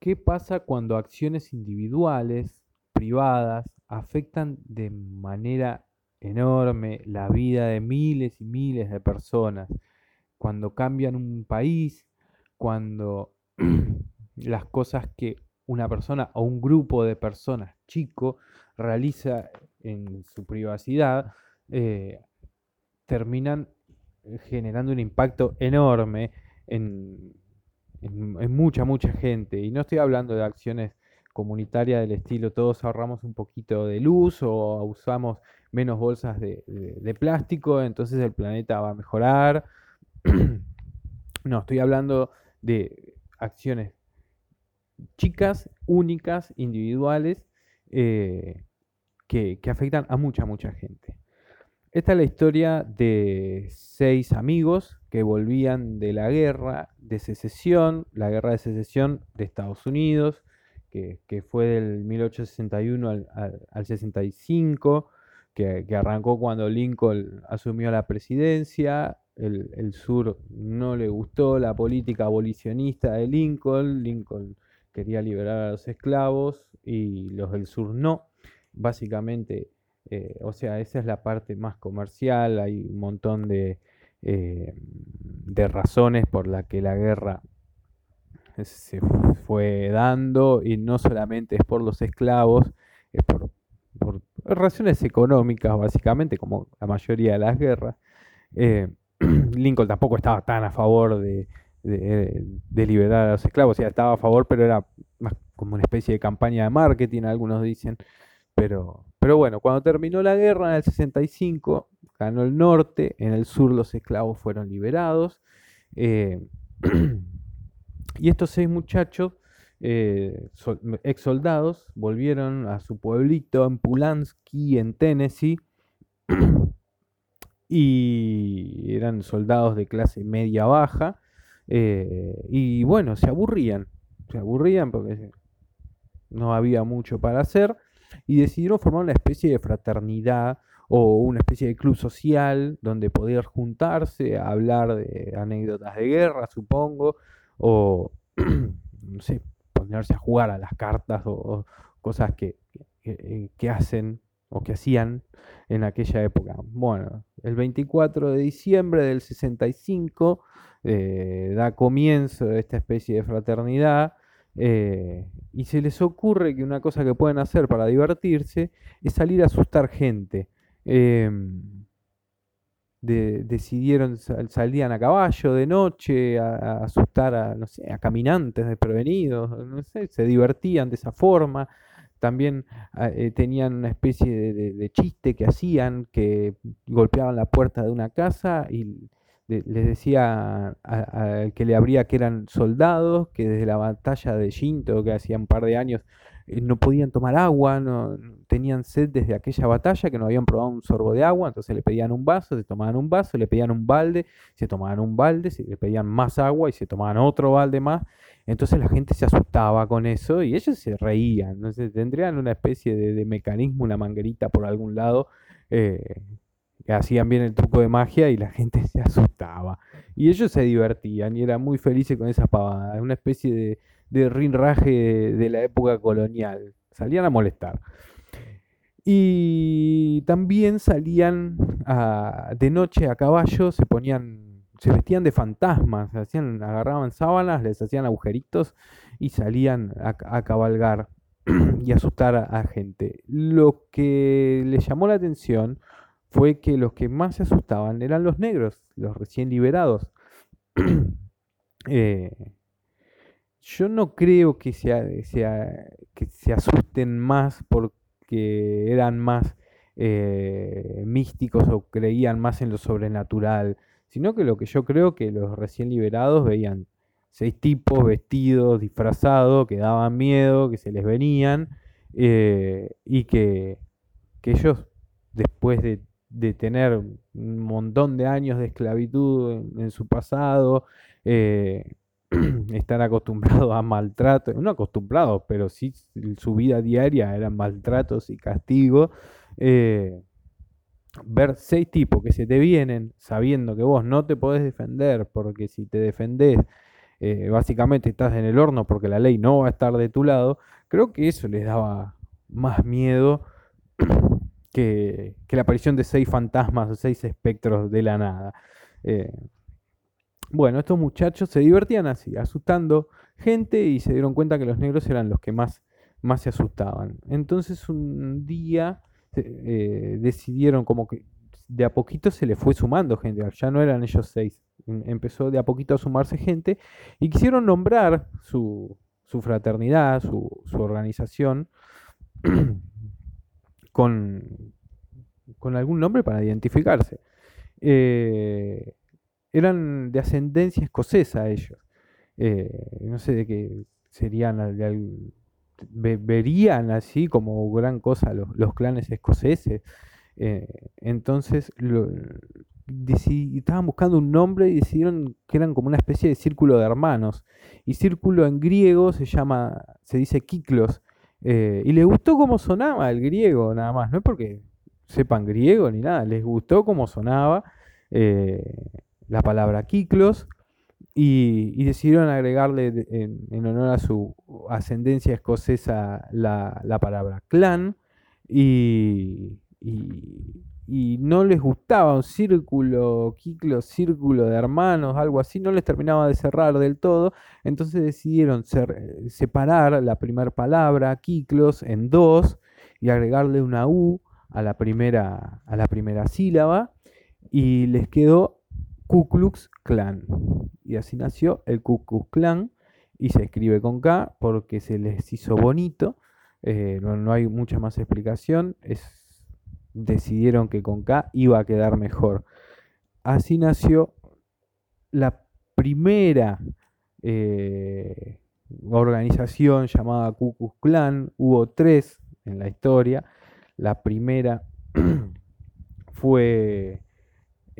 ¿qué pasa cuando acciones individuales, privadas, afectan de manera enorme la vida de miles y miles de personas? Cuando cambian un país, cuando las cosas que una persona o un grupo de personas chico realiza en su privacidad, eh, terminan generando un impacto enorme en, mucha, mucha gente. Y no estoy hablando de acciones comunitarias del estilo todos ahorramos un poquito de luz o usamos menos bolsas de, de plástico, entonces el planeta va a mejorar. no, estoy hablando de acciones chicas, únicas, individuales, eh, que, afectan a mucha, mucha gente. Esta es la historia de seis amigos que volvían de la guerra de secesión, la guerra de secesión de Estados Unidos, que, fue del 1861 al, 65, que, arrancó cuando Lincoln asumió la presidencia. El, el, sur no le gustó la política abolicionista de Lincoln. Lincoln quería liberar a los esclavos y los del sur no. Básicamente, eh, o sea, esa es la parte más comercial, hay un montón de, eh, de razones por las que la guerra se fue dando y no solamente es por los esclavos, es por, razones económicas básicamente, como la mayoría de las guerras. Eh, Lincoln tampoco estaba tan a favor de, de, liberar a los esclavos. Estaba a favor, pero era más como una especie de campaña de marketing, algunos dicen. Pero, pero bueno, cuando terminó la guerra en el 65, ganó el norte, en el sur los esclavos fueron liberados. Eh, y estos seis muchachos, eh, ex soldados, volvieron a su pueblito en Pulansky, en Tennessee. y eran soldados de clase media baja eh, y bueno, se aburrían, se aburrían porque no había mucho para hacer y decidieron formar una especie de fraternidad o una especie de club social donde poder juntarse, hablar de anécdotas de guerra, supongo, o no sé, ponerse a jugar a las cartas o, cosas que, que, hacen o que hacían en aquella época. Bueno, el 24 de diciembre del 65 eh, da comienzo a esta especie de fraternidad eh, y se les ocurre que una cosa que pueden hacer para divertirse es salir a asustar gente. Em, decidieron, salían a caballo de noche a, asustar a, no sé, a caminantes desprevenidos, no sé, se divertían de esa forma. También ah, eh, tenían una especie de, chiste que hacían, que golpeaban la puerta de una casa y les decía al que le abría que eran soldados, que desde la batalla de Shinto, que hacía un par de años, no podían tomar agua, no, tenían sed desde aquella batalla, que no habían probado un sorbo de agua, entonces le pedían un vaso, se tomaban un vaso, le pedían un balde, se tomaban un balde, se le pedían más agua y se tomaban otro balde más. Entonces la gente se asustaba con eso y ellos se reían, entonces tendrían una especie de, mecanismo, una manguerita por algún lado. Eh, hacían bien el truco de magia y la gente se asustaba. Y ellos se divertían y eran muy felices con esas pavadas, una especie de, de rinraje de, la época colonial. Salían a molestar. Y también salían de noche a caballo, se ponían, se vestían de fantasmas, hacían, agarraban sábanas, les hacían agujeritos y salían a, cabalgar y asustar a gente. Lo que les llamó la atención fue que los que más se asustaban eran los negros, los recién liberados. Eh, yo no creo que, sea, que se asusten más porque eran más eh, místicos o creían más en lo sobrenatural, sino que lo que yo creo que los recién liberados veían seis tipos vestidos, disfrazados, que daban miedo, que se les venían, eh, y que, que ellos después de de tener un montón de años de esclavitud en, su pasado, eh, estar acostumbrados a maltrato, no acostumbrados, pero sí su vida diaria eran maltratos y castigos. Eh, ver seis tipos que se te vienen sabiendo que vos no te podés defender, porque si te defendés eh, básicamente estás en el horno porque la ley no va a estar de tu lado, creo que eso les daba más miedo que, la aparición de seis fantasmas o seis espectros de la nada. Eh, bueno, estos muchachos se divertían así, asustando gente y se dieron cuenta que los negros eran los que más, más se asustaban. Entonces un día eh, decidieron como que de a poquito se le fue sumando gente, ya no eran ellos seis, em, empezó de a poquito a sumarse gente y quisieron nombrar su, su fraternidad, su, su organización, con, con algún nombre para identificarse. Eh, eran de ascendencia escocesa ellos. Eh, no sé de qué serían, verían así como gran cosa los, los clanes escoceses. Eh, entonces estaban buscando un nombre y decidieron que eran como una especie de círculo de hermanos. Y círculo en griego se llama, se dice kiklos. Eh, y les gustó cómo sonaba el griego, nada más. No es porque sepan griego ni nada, les gustó cómo sonaba la palabra kiklos y, decidieron agregarle en, honor a su ascendencia escocesa la, palabra clan y, no les gustaba un círculo, kiklos, círculo de hermanos, algo así, no les terminaba de cerrar del todo, entonces decidieron separar la primera palabra, kiklos, en dos y agregarle una U a la primera, a la primera sílaba y les quedó Ku Klux Klan. Y así nació el Ku Klux Klan y se escribe con K porque se les hizo bonito. Eh, no, hay mucha más explicación. Es, decidieron que con K iba a quedar mejor. Así nació la primera eh, organización llamada Ku Klux Klan. Hubo tres en la historia. La primera fue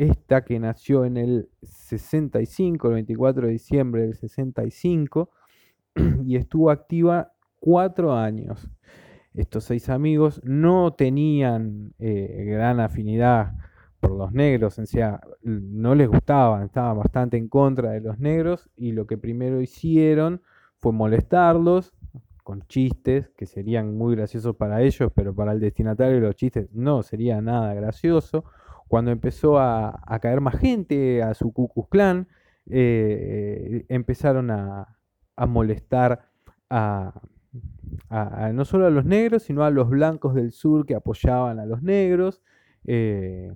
esta que nació en el 65, el 24 de diciembre del 65, y estuvo activa cuatro años. Estos seis amigos no tenían eh, gran afinidad por los negros, o sea, no les gustaban, estaban bastante en contra de los negros y lo que primero hicieron fue molestarlos con chistes que serían muy graciosos para ellos, pero para el destinatario los chistes no sería nada gracioso cuando empezó a, caer más gente a su Ku Klux Klan, eh, empezaron a, molestar a, no solo a los negros, sino a los blancos del sur que apoyaban a los negros. Eh,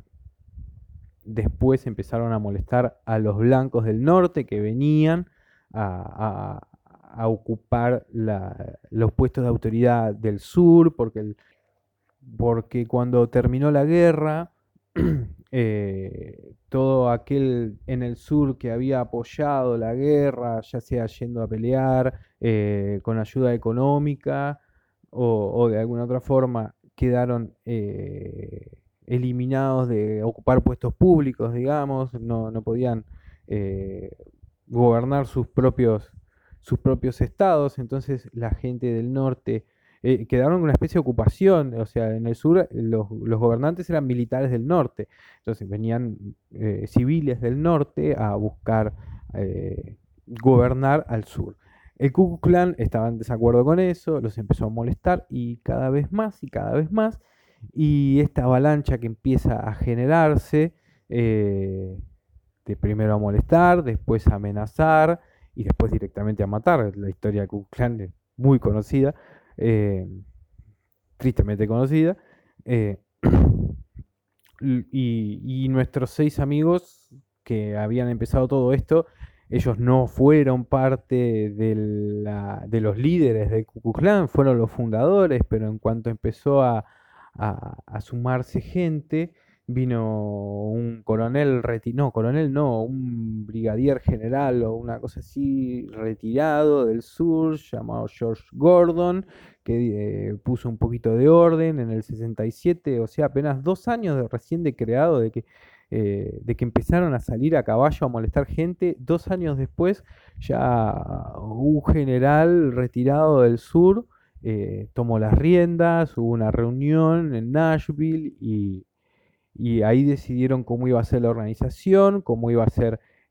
después empezaron a molestar a los blancos del norte que venían a, ocupar los puestos de autoridad del sur, porque cuando terminó la guerra, Eh, todo aquel en el sur que había apoyado la guerra, ya sea yendo a pelear eh, con ayuda económica o, de alguna otra forma, quedaron eh, eliminados de ocupar puestos públicos, digamos, no, no podían gobernar sus propios, sus propios estados, entonces la gente del norte eh, quedaron con una especie de ocupación, o sea, en el sur los, gobernantes eran militares del norte, entonces venían eh, civiles del norte a buscar eh, gobernar al sur. El Ku Klux Klan estaba en desacuerdo con eso, los empezó a molestar y cada vez más y cada vez más, y esta avalancha que empieza a generarse, de primero a molestar, después a amenazar y después directamente a matar. La historia del Ku Klan es muy conocida. Eh, tristemente conocida. Eh, y, nuestros seis amigos que habían empezado todo esto, ellos no fueron parte de, los líderes de Ku fueron los fundadores, pero en cuanto empezó a sumarse gente, vino un coronel retirado, no, coronel no, un brigadier general o una cosa así retirado del sur llamado George Gordon, que eh, puso un poquito de orden en el 67, o sea, apenas dos años de recién de creado, de que, eh, de que empezaron a salir a caballo a molestar gente, dos años después ya un general retirado del sur eh, tomó las riendas, hubo una reunión en Nashville y y ahí decidieron cómo iba a ser la organización, cómo iba a ser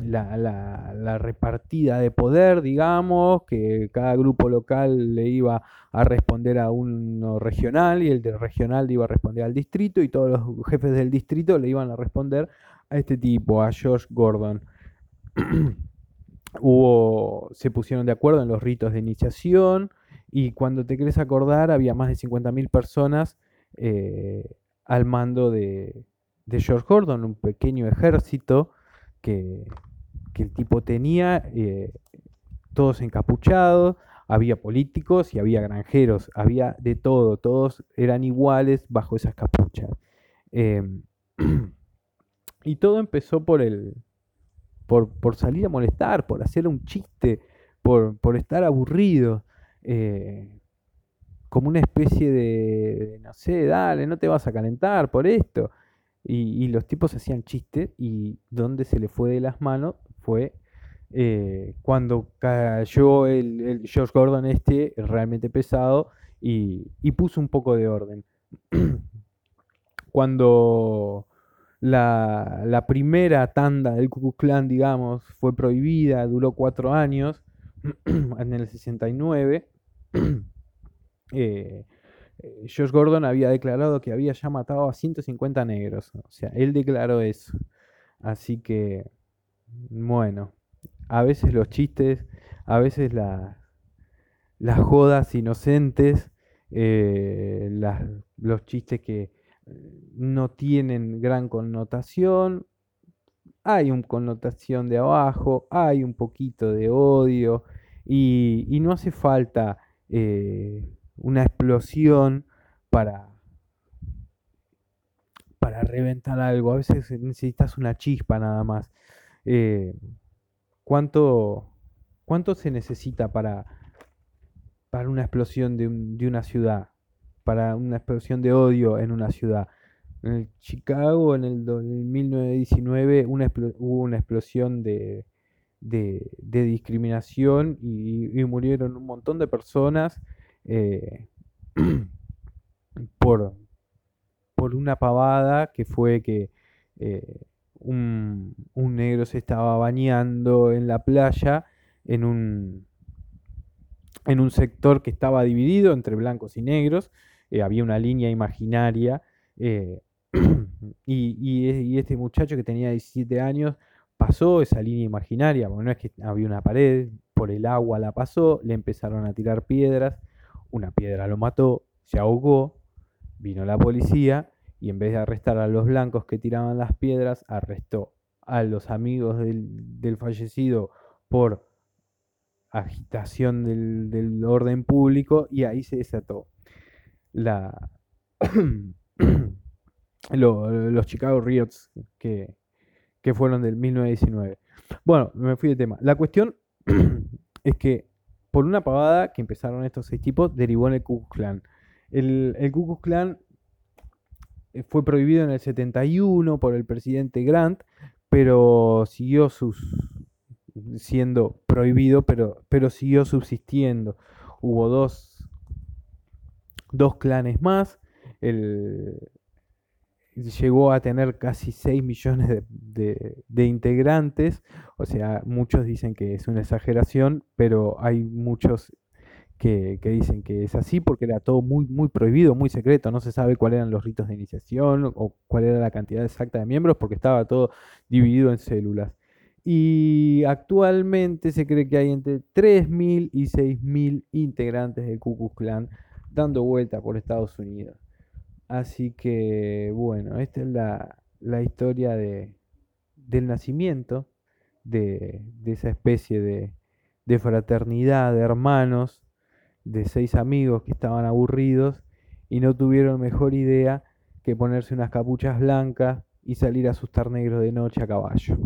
la, repartida de poder, digamos, que cada grupo local le iba a responder a uno regional y el de regional le iba a responder al distrito y todos los jefes del distrito le iban a responder a este tipo, a George Gordon. Hubo, se pusieron de acuerdo en los ritos de iniciación y cuando te querés acordar había más de 50.000 personas eh, al mando de, de George Gordon, un pequeño ejército que, el tipo tenía, eh, todos encapuchados, había políticos y había granjeros, había de todo, todos eran iguales bajo esas capuchas. Em, y todo empezó por el. Por, salir a molestar, por hacer un chiste, por, estar aburrido. Eh, como una especie de, no sé, dale, no te vas a calentar por esto. Y, los tipos hacían chistes y donde se le fue de las manos fue eh, cuando cayó el, George Gordon este realmente pesado y, puso un poco de orden. cuando la, primera tanda del Ku Klan, digamos, fue prohibida, duró cuatro años, en el 69, eh, eh, George Gordon había declarado que había ya matado a 150 negros. O sea, él declaró eso. Así que, bueno, a veces los chistes, a veces las jodas inocentes, eh, los chistes que no tienen gran connotación, hay una connotación de abajo, hay un poquito de odio y, no hace falta eh, una explosión para, para reventar algo. A veces necesitas una chispa nada más. Eh, ¿cuánto, ¿Cuánto se necesita para, para una explosión de, una ciudad? Para una explosión de odio en una ciudad. En Chicago, en el, 1919, hubo una explosión de, de, discriminación y, murieron un montón de personas eh, por, por una pavada que fue que eh, un, negro se estaba bañando en la playa en un, en un sector que estaba dividido entre blancos y negros, eh, había una línea imaginaria y, y, este muchacho que tenía 17 años pasó esa línea imaginaria, bueno, no es que había una pared, por el agua la pasó, le empezaron a tirar piedras una piedra lo mató, se ahogó, vino la policía y en vez de arrestar a los blancos que tiraban las piedras, arrestó a los amigos del, fallecido por agitación del, orden público y ahí se desató la, los Chicago Riots que, que fueron del 1919. Bueno, me fui de tema. La cuestión es que por una pavada que empezaron estos seis tipos, derivó en el Ku Klux Klan. El, el Ku Klan eh, fue prohibido en el 71 por el presidente Grant, pero siguió sus, siendo prohibido, pero, pero siguió subsistiendo. Hubo dos, dos clanes más. Llegó a tener casi 6 millones de, integrantes, o sea, muchos dicen que es una exageración, pero hay muchos que, dicen que es así porque era todo muy, muy prohibido, muy secreto, no se sabe cuáles eran los ritos de iniciación o cuál era la cantidad exacta de miembros porque estaba todo dividido en células. Y actualmente se cree que hay entre 3.000 y 6.000 integrantes del Ku Klux Klan dando vuelta por Estados Unidos. Así que, bueno, esta es la, historia de, del nacimiento de, esa especie de, de fraternidad, de hermanos, de seis amigos que estaban aburridos y no tuvieron mejor idea que ponerse unas capuchas blancas y salir a asustar negros de noche a caballo.